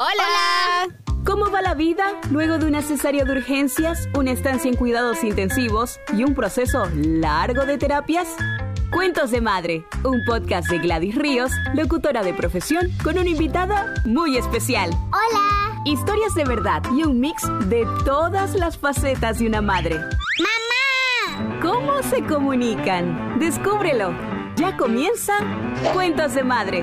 Hola. ¿Cómo va la vida luego de una cesárea de urgencias, una estancia en cuidados intensivos y un proceso largo de terapias? Cuentos de Madre, un podcast de Gladys Ríos, locutora de profesión, con una invitada muy especial. Hola. Historias de verdad y un mix de todas las facetas de una madre. ¡Mamá! ¿Cómo se comunican? Descúbrelo. Ya comienza Cuentos de Madre.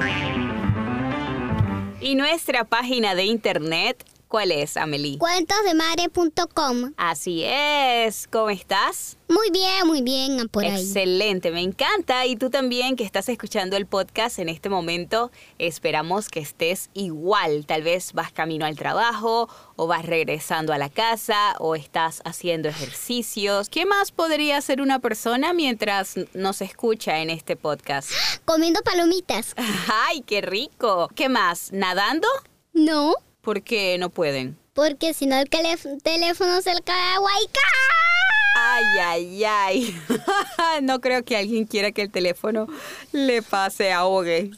Y nuestra página de internet, ¿cuál es, Amelie? Cuentosdemadre.com. Así es. ¿Cómo estás? Muy bien, muy bien, por ahí. Excelente, me encanta. Y tú también que estás escuchando el podcast en este momento, esperamos que estés igual. Tal vez vas camino al trabajo o vas regresando a la casa o estás haciendo ejercicios. ¿Qué más podría hacer una persona mientras nos escucha en este podcast? Comiendo palomitas. ¡Ay, qué rico! ¿Qué más? ¿Nadando? No, ¿Por qué no pueden? porque si no el telé- teléfono se le cae agua. Ay, ay, ay. no creo que alguien quiera que el teléfono le pase ahogue.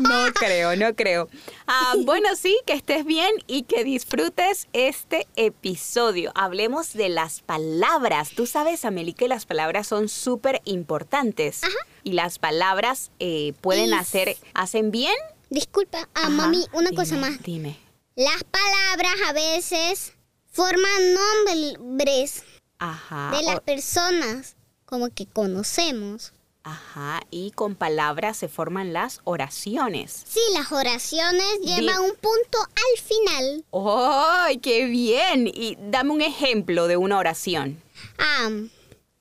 No creo, no creo. Ah, bueno, sí, que estés bien y que disfrutes este episodio. Hablemos de las palabras. Tú sabes, Amelie, que las palabras son súper importantes. Y las palabras eh, pueden hacer, hacen bien. Disculpa, ah, Ajá, mami, una dime, cosa más. Dime. Las palabras a veces forman nombres Ajá. de las o- personas como que conocemos. Ajá, y con palabras se forman las oraciones. Sí, las oraciones llevan un punto al final. ¡Ay, qué bien! Y dame un ejemplo de una oración. Ah,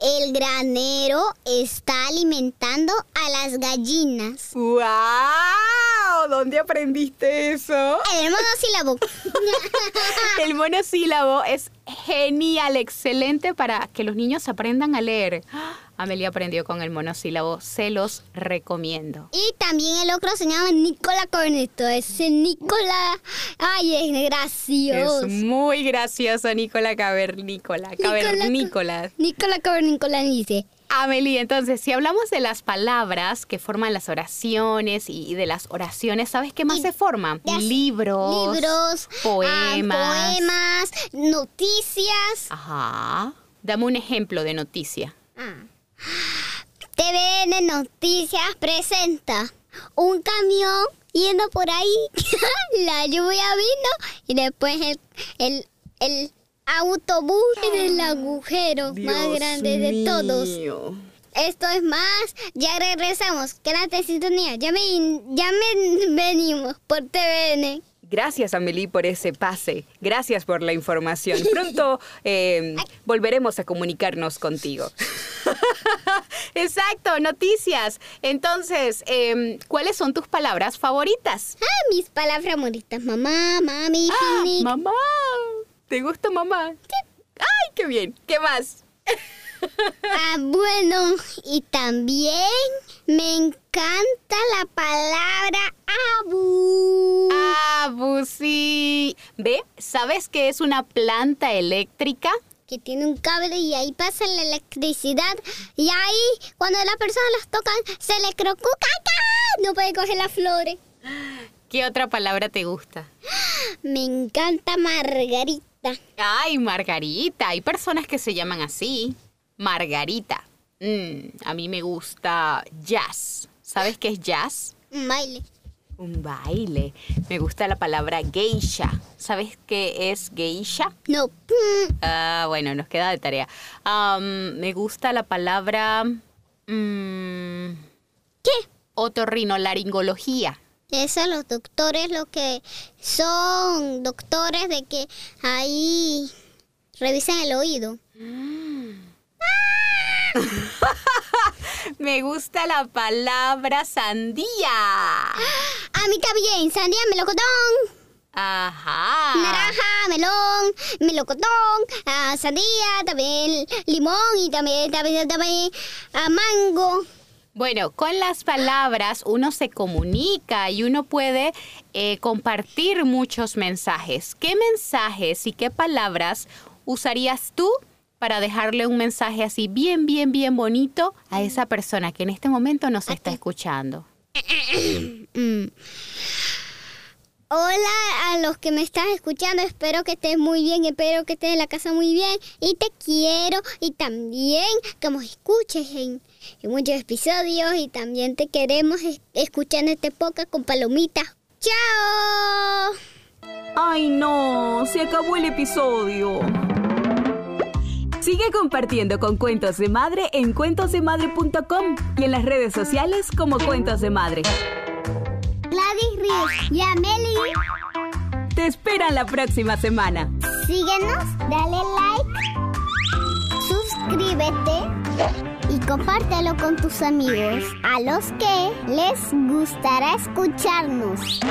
el granero está alimentando a las gallinas. ¡Wow! ¿Dónde aprendiste eso? El monosílabo. El monosílabo es genial, excelente para que los niños aprendan a leer. Amelia aprendió con el monosílabo, se los recomiendo. y también el otro se llama Nicola Corneto. Ese Nicola. Ay, es gracioso. Es muy gracioso, Nicola Cavernícola. Cavernícola. Nicola Cavernícola dice. Amelie, entonces, si hablamos de las palabras que forman las oraciones y de las oraciones, ¿sabes qué más Y- se forman? Libros, Libros, ah, poemas. poemas, noticias. Ajá. Dame un ejemplo de noticia. Ah. TVN Noticias presenta un camión yendo por ahí. La lluvia vino y después el, el, el autobús en el agujero más grande de todos. Esto es más. Ya regresamos. Quédate en sintonía. Ya me, ya me venimos por TVN. Gracias, Amelie, por ese pase. Gracias por la información. Pronto eh, volveremos a comunicarnos contigo. Exacto, noticias. Entonces, em, ¿cuáles son tus palabras favoritas? Ah, mis palabras favoritas. Mamá, mami, Ah, picnic. mamá. ¿Te gusta mamá? Ay, qué bien. ¿Qué más? Ah, bueno, y también me encanta la palabra abu. Abu, sí. ¿Ve? ¿Sabes qué es una planta eléctrica? Que tiene un cable y ahí pasa la electricidad. Y ahí, cuando las personas las tocan, se le crocuca. No puede coger las flores. ¿Qué otra palabra te gusta? Me encanta Margarita. Ay, Margarita. Hay personas que se llaman así. Margarita. Mm, a mí me gusta jazz. ¿Sabes qué es jazz? Un baile. Un baile. Me gusta la palabra geisha. ¿Sabes qué es geisha? No. mm, Ah, bueno, nos queda de tarea. Me gusta la palabra... mm, ¿Qué? otorrinolaringología. Eso los doctores lo que son doctores de que ahí revisan el oído. Me gusta la palabra sandía. A mí también, sandía, melocotón, Ajá. naranja, melón, melocotón, ah, sandía, también limón y también, también, también ah, mango. Bueno, con las palabras uno se comunica y uno puede eh, compartir muchos mensajes. ¿Qué mensajes y qué palabras usarías tú para dejarle un mensaje así bien, bien, bien bonito a esa persona que en este momento nos está escuchando? Mm. Hola a los que me estás escuchando, espero que estés muy bien, espero que estés en la casa muy bien y te quiero y también que nos escuches en, muchos episodios y también te queremos escuchar en este podcast con palomitas. ¡Chao! ¡Ay no! Se acabó el episodio. Sigue compartiendo con Cuentos de Madre en cuentosdemadre.com y en las redes sociales como Cuentos de Madre. Gladys Ríos y Amelie. Te esperan la próxima semana. Síguenos, dale like, suscríbete y compártelo con tus amigos a los que les gustará escucharnos.